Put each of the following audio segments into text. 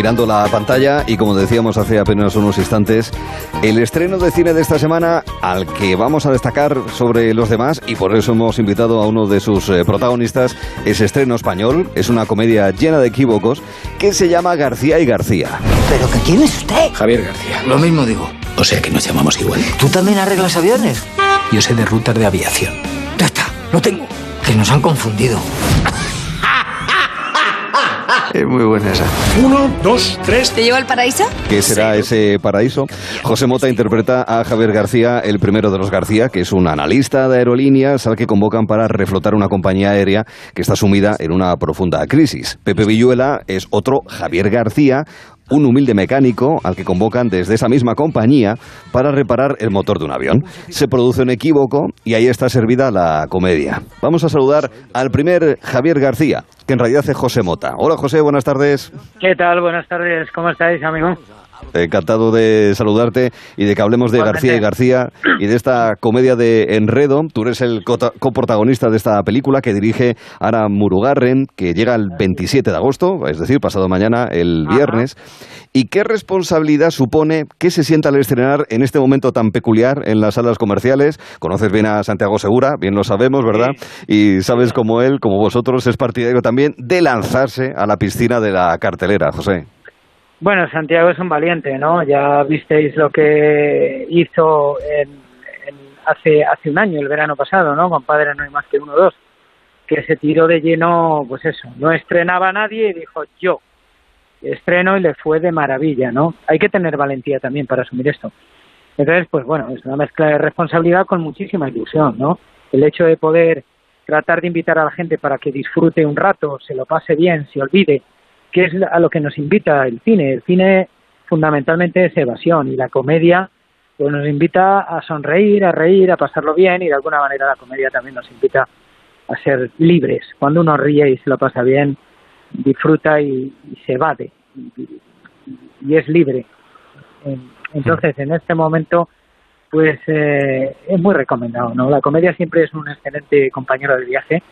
mirando la pantalla y como decíamos hace apenas unos instantes, el estreno de cine de esta semana al que vamos a destacar sobre los demás y por eso hemos invitado a uno de sus eh, protagonistas, es estreno español, es una comedia llena de equívocos que se llama García y García. ¿Pero qué quién es usted? Javier García. Lo mismo digo. O sea que nos llamamos igual. ¿Tú también arreglas aviones? Yo sé de rutas de aviación. Ya está, lo tengo. Que nos han confundido. Es muy buena esa. Uno, dos, tres. ¿Te llevo al paraíso? ¿Qué será ese paraíso? José Mota interpreta a Javier García, el primero de los García, que es un analista de aerolíneas al que convocan para reflotar una compañía aérea que está sumida en una profunda crisis. Pepe Villuela es otro Javier García, un humilde mecánico al que convocan desde esa misma compañía para reparar el motor de un avión. Se produce un equívoco y ahí está servida la comedia. Vamos a saludar al primer Javier García, que en realidad es José Mota. Hola José, buenas tardes. ¿Qué tal? Buenas tardes. ¿Cómo estáis, amigo? Encantado de saludarte y de que hablemos de Igualmente. García y García y de esta comedia de Enredo. Tú eres el coprotagonista de esta película que dirige Ara Murugarren, que llega el 27 de agosto, es decir, pasado mañana, el Ajá. viernes. ¿Y qué responsabilidad supone que se sienta al estrenar en este momento tan peculiar en las salas comerciales? Conoces bien a Santiago Segura, bien lo sabemos, ¿verdad? Y sabes como él, como vosotros, es partidario también de lanzarse a la piscina de la cartelera, José. Bueno, Santiago es un valiente, ¿no? Ya visteis lo que hizo en, hace hace un año, el verano pasado, ¿no? Con Padre no hay más que uno o dos, que se tiró de lleno, pues eso, no estrenaba nadie y dijo yo estreno y le fue de maravilla, ¿no? Hay que tener valentía también para asumir esto. Entonces, pues bueno, es una mezcla de responsabilidad con muchísima ilusión, ¿no? El hecho de poder tratar de invitar a la gente para que disfrute un rato, se lo pase bien, se olvide, que es a lo que nos invita el cine. El cine fundamentalmente es evasión y la comedia pues nos invita a sonreír, a reír, a pasarlo bien y de alguna manera la comedia también nos invita a ser libres. Cuando uno ríe y se lo pasa bien, disfruta y, se evade y, y es libre. En- Entonces, en este momento, pues eh, es muy recomendado, ¿no? La comedia siempre es un excelente compañero de viaje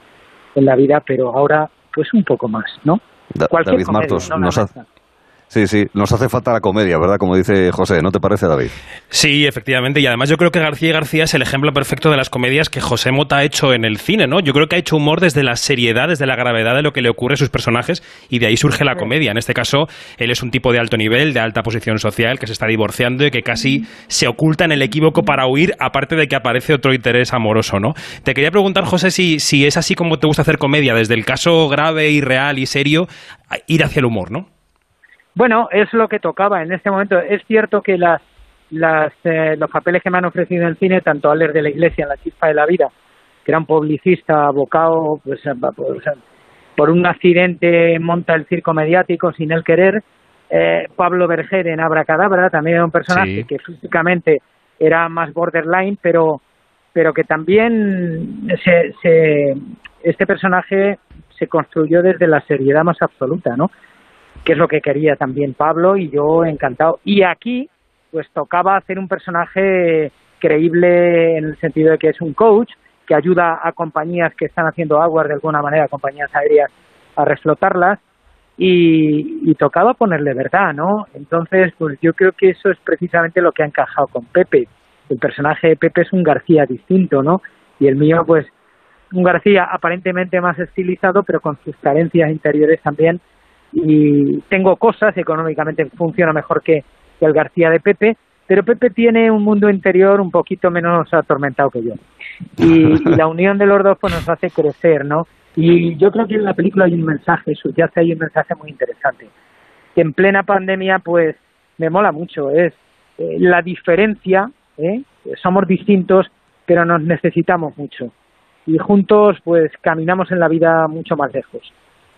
en la vida, pero ahora, pues un poco más, ¿no? Da- Cualquier David Martos, nos ha-. Sí, sí, nos hace falta la comedia, ¿verdad? Como dice José, ¿no te parece, David? Sí, efectivamente. Y además yo creo que García García es el ejemplo perfecto de las comedias que José Mota ha hecho en el cine, ¿no? Yo creo que ha hecho humor desde la seriedad, desde la gravedad de lo que le ocurre a sus personajes y de ahí surge la comedia. En este caso, él es un tipo de alto nivel, de alta posición social, que se está divorciando y que casi se oculta en el equívoco para huir, aparte de que aparece otro interés amoroso, ¿no? Te quería preguntar, José, si, si es así como te gusta hacer comedia, desde el caso grave y real y serio, ir hacia el humor, ¿no? Bueno, es lo que tocaba en este momento. Es cierto que las, las, eh, los papeles que me han ofrecido en el cine, tanto Aller de la Iglesia en La Chispa de la Vida, que era un publicista abocado pues, pues, por un accidente monta el circo mediático sin él querer, eh, Pablo Berger en Abracadabra, también era un personaje Sí. que físicamente era más borderline, pero pero que también se, se, este personaje se construyó desde la seriedad más absoluta, ¿no? Que es lo que quería también Pablo y yo encantado. Y aquí, pues tocaba hacer un personaje creíble en el sentido de que es un coach que ayuda a compañías que están haciendo aguas de alguna manera, compañías aéreas, a reflotarlas y, y tocaba ponerle verdad, ¿no? Entonces, pues yo creo que eso es precisamente lo que ha encajado con Pepe. El personaje de Pepe es un García distinto, ¿no? Y el mío, pues, un García aparentemente más estilizado, pero con sus carencias interiores también y tengo cosas, económicamente funciona mejor que, el García de Pepe, pero Pepe tiene un mundo interior un poquito menos atormentado que yo. Y, y la unión de los dos pues nos hace crecer, ¿no? Y yo creo que en la película hay un mensaje, subyace hay un mensaje muy interesante, que en plena pandemia pues me mola mucho, es eh, la diferencia, ¿eh? somos distintos, pero nos necesitamos mucho. Y juntos pues caminamos en la vida mucho más lejos.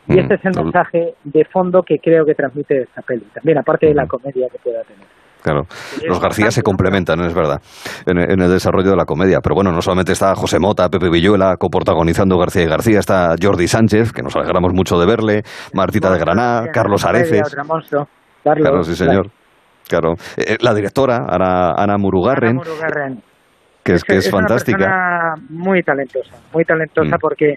Y este es el Mm, mensaje de fondo que creo que transmite esta peli, también aparte de la comedia que pueda tener. Claro. Los García se complementan, es verdad, en, en el desarrollo de la comedia. Pero bueno, no solamente está José Mota, Pepe Villuela coprotagonizando García y García, está Jordi Sánchez, que nos alegramos mucho de verle, Martita de Granada, Carlos Areces. Carlos, Claro, sí, señor. Claro. Eh, la directora, Ana, Ana Murugarren, Ana Murugarren. que es, que es, una fantástica. persona muy talentosa, muy talentosa Mm. porque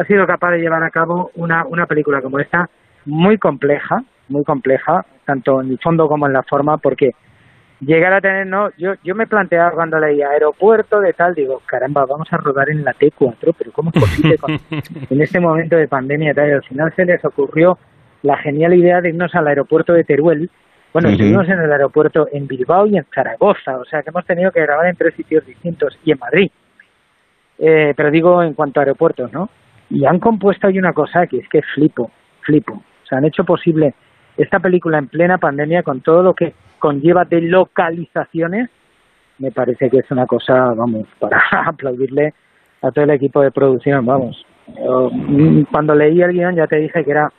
ha sido capaz de llevar a cabo una, una película como esta, muy compleja, muy compleja, tanto en el fondo como en la forma, porque llegar a tener, no, yo, yo me planteaba cuando leía aeropuerto de tal, digo, caramba, vamos a rodar en la T4, pero ¿cómo es posible con- en este momento de pandemia tal? Y al final se les ocurrió la genial idea de irnos al aeropuerto de Teruel. Bueno, estuvimos en el aeropuerto en Bilbao y en Zaragoza, o sea que hemos tenido que grabar en tres sitios distintos y en Madrid. Eh, pero digo en cuanto a aeropuertos, ¿no? Y han compuesto ahí una cosa que es que flipo, flipo. O sea, han hecho posible esta película en plena pandemia con todo lo que conlleva de localizaciones. Me parece que es una cosa, vamos, para aplaudirle a todo el equipo de producción, vamos. Yo, mm, cuando leí el guion ya te dije que era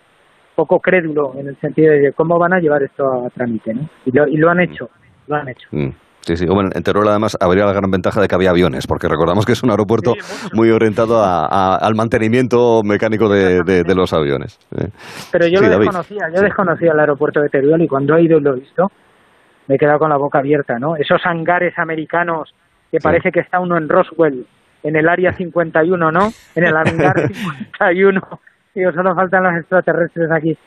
poco crédulo en el sentido de cómo van a llevar esto a trámite, ¿no? Y lo, y lo han hecho, lo han hecho. Mm. Sí, sí. Bueno, en Teruel además habría la gran ventaja de que había aviones, porque recordamos que es un aeropuerto muy orientado a- a- al mantenimiento mecánico de, de- de los aviones. Eh. Pero yo Sí, lo David. desconocía, yo desconocía el aeropuerto de Teruel y cuando he ido y lo he visto, me he quedado con la boca abierta, ¿no? Esos hangares americanos que parece que está uno en Roswell, en el área 51, ¿no? En el hangar 51. Digo, solo faltan los extraterrestres aquí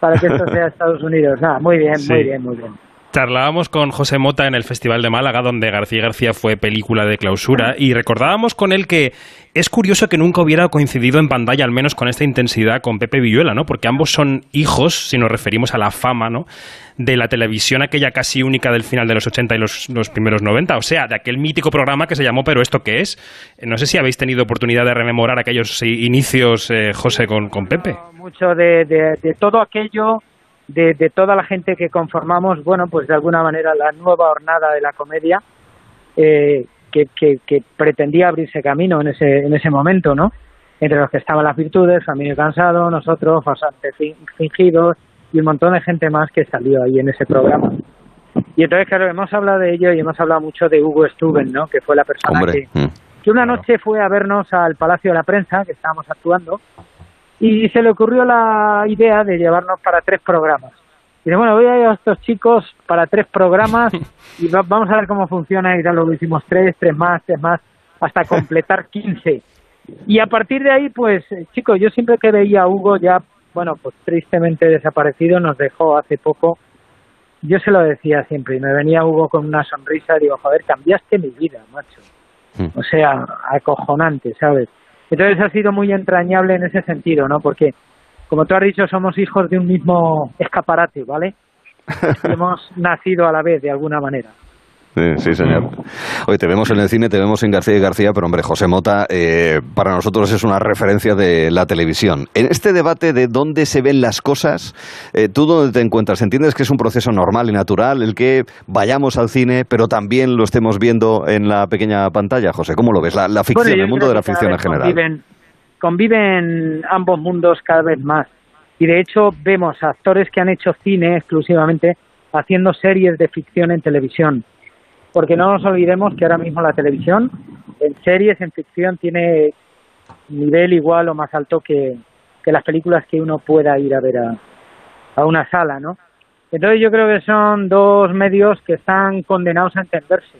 para que esto sea Estados Unidos. Nada, muy bien, muy bien, muy bien. Charlábamos con José Mota en el Festival de Málaga, donde García García fue película de clausura, y recordábamos con él que es curioso que nunca hubiera coincidido en pantalla, al menos con esta intensidad, con Pepe Villuela, ¿no? Porque ambos son hijos, si nos referimos a la fama, ¿no? De la televisión aquella casi única del final de los 80 y los, primeros 90, o sea, de aquel mítico programa que se llamó Pero ¿esto qué es? Eh, No sé si habéis tenido oportunidad de rememorar aquellos inicios, eh, José, con, Pepe. Mucho de todo aquello, de, de toda la gente que conformamos, bueno, pues de alguna manera la nueva hornada de la comedia, eh, que, que, que pretendía abrirse camino en ese, en ese momento, ¿no? Entre los que estaban las virtudes, Familia Cansado, nosotros, Fasantes Fin- Fingidos y un montón de gente más que salió ahí en ese programa. Y entonces, claro, hemos hablado de ello y hemos hablado mucho de Hugo Stuben, ¿no? Que fue la persona Hombre. que, mm. que una noche fue a vernos al Palacio de la Prensa, que estábamos actuando, y se le ocurrió la idea de llevarnos para tres programas. Y bueno, voy a ir a estos chicos para tres programas y va- vamos a ver cómo funciona y tal. Luego hicimos tres, tres más, tres más, hasta completar 15. Y a partir de ahí, pues, eh, chicos, yo siempre que veía a Hugo ya, bueno, pues tristemente desaparecido, nos dejó hace poco. Yo se lo decía siempre y me venía Hugo con una sonrisa digo, joder, cambiaste mi vida, macho. O sea, acojonante, ¿sabes? Entonces ha sido muy entrañable en ese sentido, ¿no? Porque, como tú has dicho, somos hijos de un mismo escaparate, ¿vale? Y hemos nacido a la vez, de alguna manera. Sí, señor. Hoy te vemos en el cine, te vemos en García y García, pero hombre, José Mota, eh, para nosotros es una referencia de la televisión. En este debate de dónde se ven las cosas, eh, ¿tú dónde te encuentras? ¿Entiendes que es un proceso normal y natural el que vayamos al cine, pero también lo estemos viendo en la pequeña pantalla, José? ¿Cómo lo ves? La, la ficción, Bueno, el mundo de la ficción en general. Conviven, conviven ambos mundos cada vez más. Y de hecho vemos actores que han hecho cine exclusivamente haciendo series de ficción en televisión. Porque no nos olvidemos que ahora mismo la televisión, en series, en ficción, tiene nivel igual o más alto que, que las películas que uno pueda ir a ver a, a una sala, ¿no? Entonces yo creo que son dos medios que están condenados a entenderse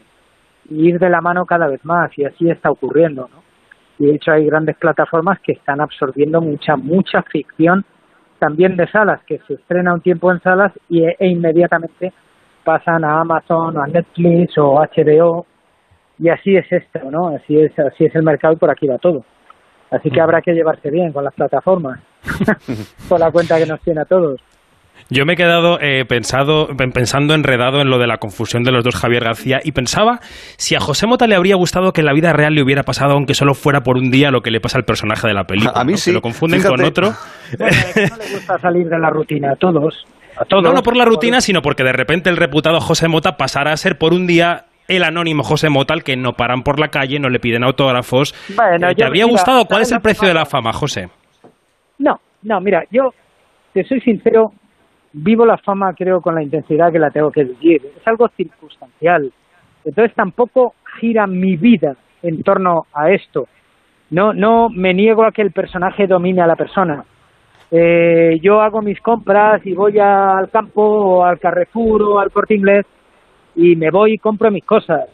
y ir de la mano cada vez más y así está ocurriendo, ¿no? Y de hecho hay grandes plataformas que están absorbiendo mucha, mucha ficción también de salas, que se estrena un tiempo en salas y, e inmediatamente pasan a Amazon o a Netflix o HBO y así es esto, ¿no? Así es, así es el mercado y por aquí va todo. Así que habrá que llevarse bien con las plataformas, con la cuenta que nos tiene a todos. Yo me he quedado eh, pensado, pen- pensando enredado en lo de la confusión de los dos Javier García y pensaba si a José Mota le habría gustado que en la vida real le hubiera pasado, aunque solo fuera por un día, lo que le pasa al personaje de la película. A mí ¿no? sí, Que lo confunden fíjate. con otro. Bueno, ¿a quién no le gusta salir de la rutina? A todos. A todos. No, no por la rutina, sino porque de repente el reputado José Mota pasará a ser por un día el anónimo José Mota al que no paran por la calle, no le piden autógrafos. Bueno, Eh, ¿Te yo- mira, gustado? ¿Cuál es ¿sabes el precio de la fama, José? No, no, mira, yo te soy sincero, vivo la fama creo con la intensidad que la tengo que vivir. Es algo circunstancial. Entonces tampoco gira mi vida en torno a esto. No, no me niego a que el personaje domine a la persona. Eh, yo hago mis compras y voy al campo o al Carrefour o al Corte Inglés y me voy y compro mis cosas.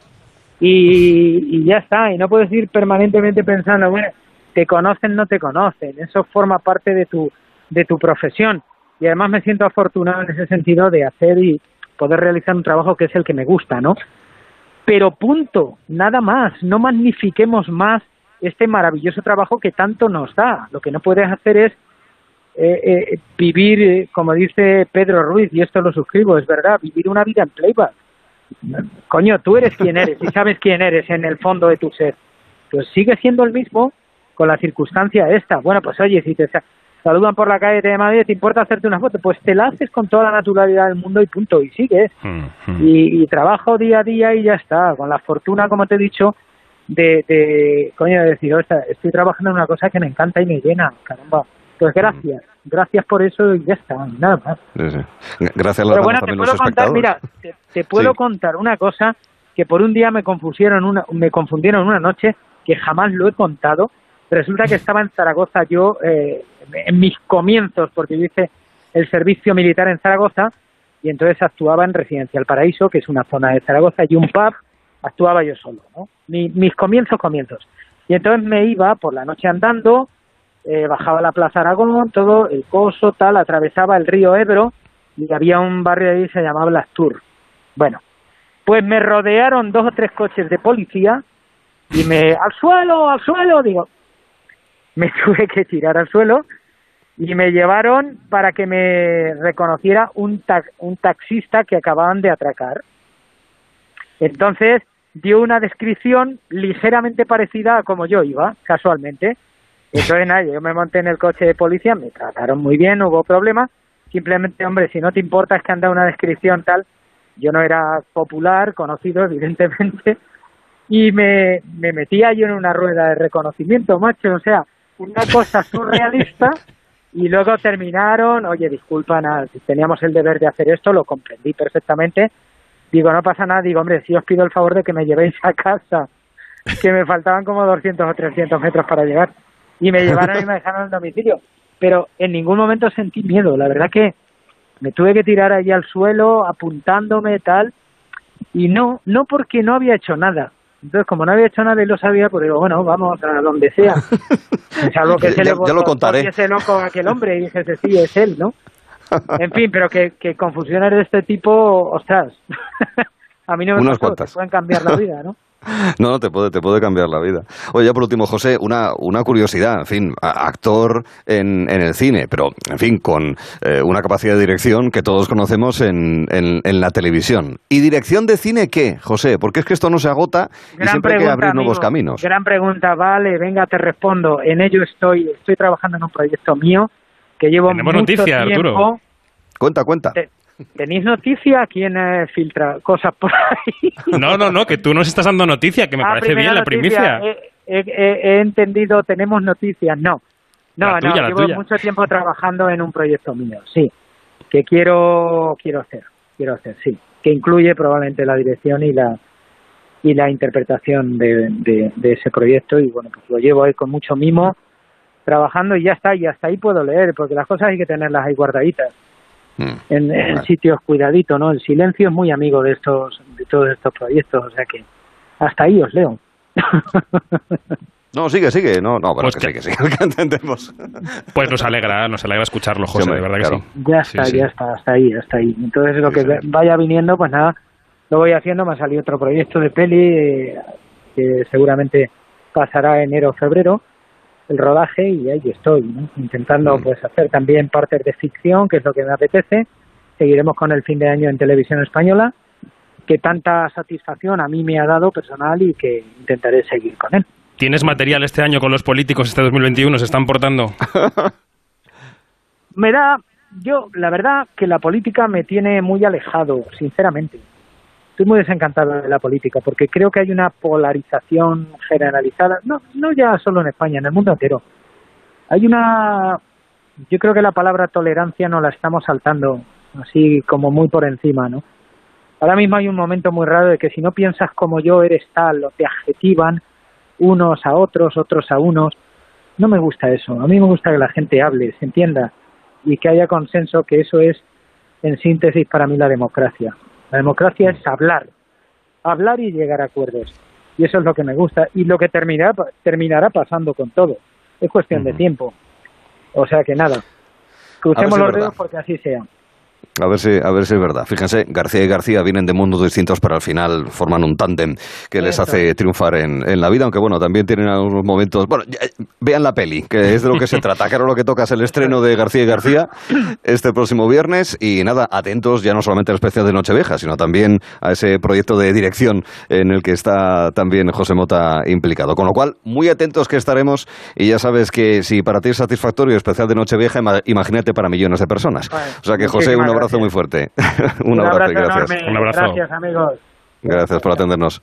Y, y ya está, y no puedes ir permanentemente pensando, bueno, te conocen, no te conocen, eso forma parte de tu, de tu profesión. y además me siento afortunado en ese sentido de hacer y poder realizar un trabajo que es el que me gusta, ¿no? Pero punto, nada más, no magnifiquemos más este maravilloso trabajo que tanto nos da. Lo que no puedes hacer es eh, eh, vivir, eh, como dice Pedro Ruiz, y esto lo suscribo, es verdad, vivir una vida en playback. Coño, tú eres quien eres y sabes quién eres en el fondo de tu ser. Pues sigue siendo el mismo con la circunstancia esta. Bueno, pues oye, si te saludan por la calle de Madrid, ¿te importa hacerte una foto? Pues te la haces con toda la naturalidad del mundo y punto, y sigues. Mm, mm. Y, y trabajo día a día y ya está, con la fortuna, como te he dicho, de, de coño, de decir, "Ostras, estoy trabajando en una cosa que me encanta y me llena, caramba. Pues gracias, gracias por eso y ya está, nada más. Sí, sí. Gracias a Pero los, bueno, te puedo contar, mira, te, te puedo Sí. contar una cosa que por un día me confusieron una, me confundieron una noche que jamás lo he contado. Resulta que estaba en Zaragoza yo eh, en mis comienzos, porque yo hice el servicio militar en Zaragoza y entonces actuaba en Residencial Paraíso, que es una zona de Zaragoza, y un pub, actuaba yo solo, ¿no? Mi- mis comienzos, comienzos. Y entonces me iba por la noche andando, eh, bajaba la Plaza Aragón, todo, el coso, tal, atravesaba el río Ebro y había un barrio ahí que se llamaba Las Tours. Bueno, pues me rodearon dos o tres coches de policía y me, al suelo, al suelo, digo, me tuve que tirar al suelo y me llevaron para que me reconociera un, ta- un taxista que acababan de atracar. Entonces dio una descripción ligeramente parecida a como yo iba, casualmente. Entonces, nada, yo me monté en el coche de policía, me trataron muy bien, no hubo problema. Simplemente, hombre, si no te importa es que han dado una descripción tal, yo no era popular, conocido, evidentemente, y me, me metía yo en una rueda de reconocimiento, macho, o sea, una cosa surrealista, y luego terminaron, oye, disculpa, si teníamos el deber de hacer esto, lo comprendí perfectamente, digo, no pasa nada, digo, hombre, si os pido el favor de que me llevéis a casa, que me faltaban como 200 o 300 metros para llegar, y me llevaron y me dejaron en el domicilio, pero en ningún momento sentí miedo, la verdad que me tuve que tirar allí al suelo apuntándome tal. Y no no porque no había hecho nada. Entonces como no había hecho nada y lo sabía pues digo bueno vamos a donde sea salvo que Ya- se le ya lo contaré. ese loco a aquel hombre y dijese sí es él no en fin pero que, que confusiones de este tipo ostras. A mí no me Unas cuantas. pueden cambiar la vida no No, no, te puede, te puede cambiar la vida. Oye, ya por último, José, una, una curiosidad. En fin, actor en, en el cine, pero, en fin, con eh, una capacidad de dirección que todos conocemos en, en, en la televisión. ¿Y dirección de cine qué, José? Porque es que esto no se agota y siempre hay que pregunta, abrir nuevos caminos. Gran pregunta, vale, venga, te respondo. En ello estoy, estoy trabajando en un proyecto mío que llevo Tenemos mucho noticia, tiempo. Arturo. Cuenta, cuenta. Te- ¿Tenéis noticia? ¿Quién eh, filtra cosas por ahí? No, no, no, que tú nos estás dando noticia, que me Ah, parece bien la noticia. primicia. He, he- he- he entendido, tenemos noticias. No, no, tuya, no, llevo tuya. mucho tiempo trabajando en un proyecto mío, sí, que quiero, quiero hacer, quiero hacer, sí, que incluye probablemente la dirección y la y la interpretación de, de, de ese proyecto y bueno, pues lo llevo ahí con mucho mimo trabajando y ya está, y hasta ahí puedo leer, porque las cosas hay que tenerlas ahí guardaditas. En, en sitios cuidaditos, ¿no? El silencio es muy amigo de estos, de todos estos proyectos, o sea que hasta ahí os leo. No, sigue, sigue. No, no, bueno, Pues que que- sigue, sigue, que entendemos. Pues nos alegra, nos alegra escucharlo, José, hombre, de verdad claro. que sí. Ya Sí, está, sí. ya está, hasta ahí, hasta ahí. Entonces lo Sí, que señor. vaya viniendo, pues nada, lo voy haciendo. Me ha salido otro proyecto de peli eh, que seguramente pasará enero o febrero el rodaje y ahí estoy, ¿no? intentando pues hacer también partes de ficción, que es lo que me apetece. Seguiremos con el fin de año en televisión española, que tanta satisfacción a mí me ha dado personal y que intentaré seguir con él. ¿Tienes material este año con los políticos este 2021? ¿Se están portando? me da, yo, la verdad que la política me tiene muy alejado, sinceramente. Estoy muy desencantado de la política porque creo que hay una polarización generalizada, no, no ya solo en España, en el mundo entero. Hay una, yo creo que la palabra tolerancia no la estamos saltando así como muy por encima, ¿no? Ahora mismo hay un momento muy raro de que si no piensas como yo eres tal o te adjetivan unos a otros, otros a unos. No me gusta eso. A mí me gusta que la gente hable, se entienda y que haya consenso, que eso es, en síntesis, para mí la democracia. La democracia es hablar, hablar y llegar a acuerdos. Y eso es lo que me gusta y lo que terminará, terminará pasando con todo. Es cuestión de tiempo. O sea que nada. Crucemos si los dedos porque así sea. A ver, si, a ver si es verdad. Fíjense, García y García vienen de mundos distintos, pero al final forman un tándem que les hace triunfar en, en la vida, aunque bueno, también tienen algunos momentos... Bueno, ya, vean la peli, que es de lo que se trata. Claro, lo que toca es el estreno de García y García este próximo viernes. Y nada, atentos ya no solamente al especial de Nochevieja, sino también a ese proyecto de dirección en el que está también José Mota implicado. Con lo cual, muy atentos que estaremos y ya sabes que si para ti es satisfactorio el especial de Nochevieja, ima- imagínate para millones de personas. O sea que José, un muchísimas abrazo gracias. muy fuerte. un, abrazo, y gracias. enorme. Un abrazo. Gracias, amigos. Gracias por atendernos.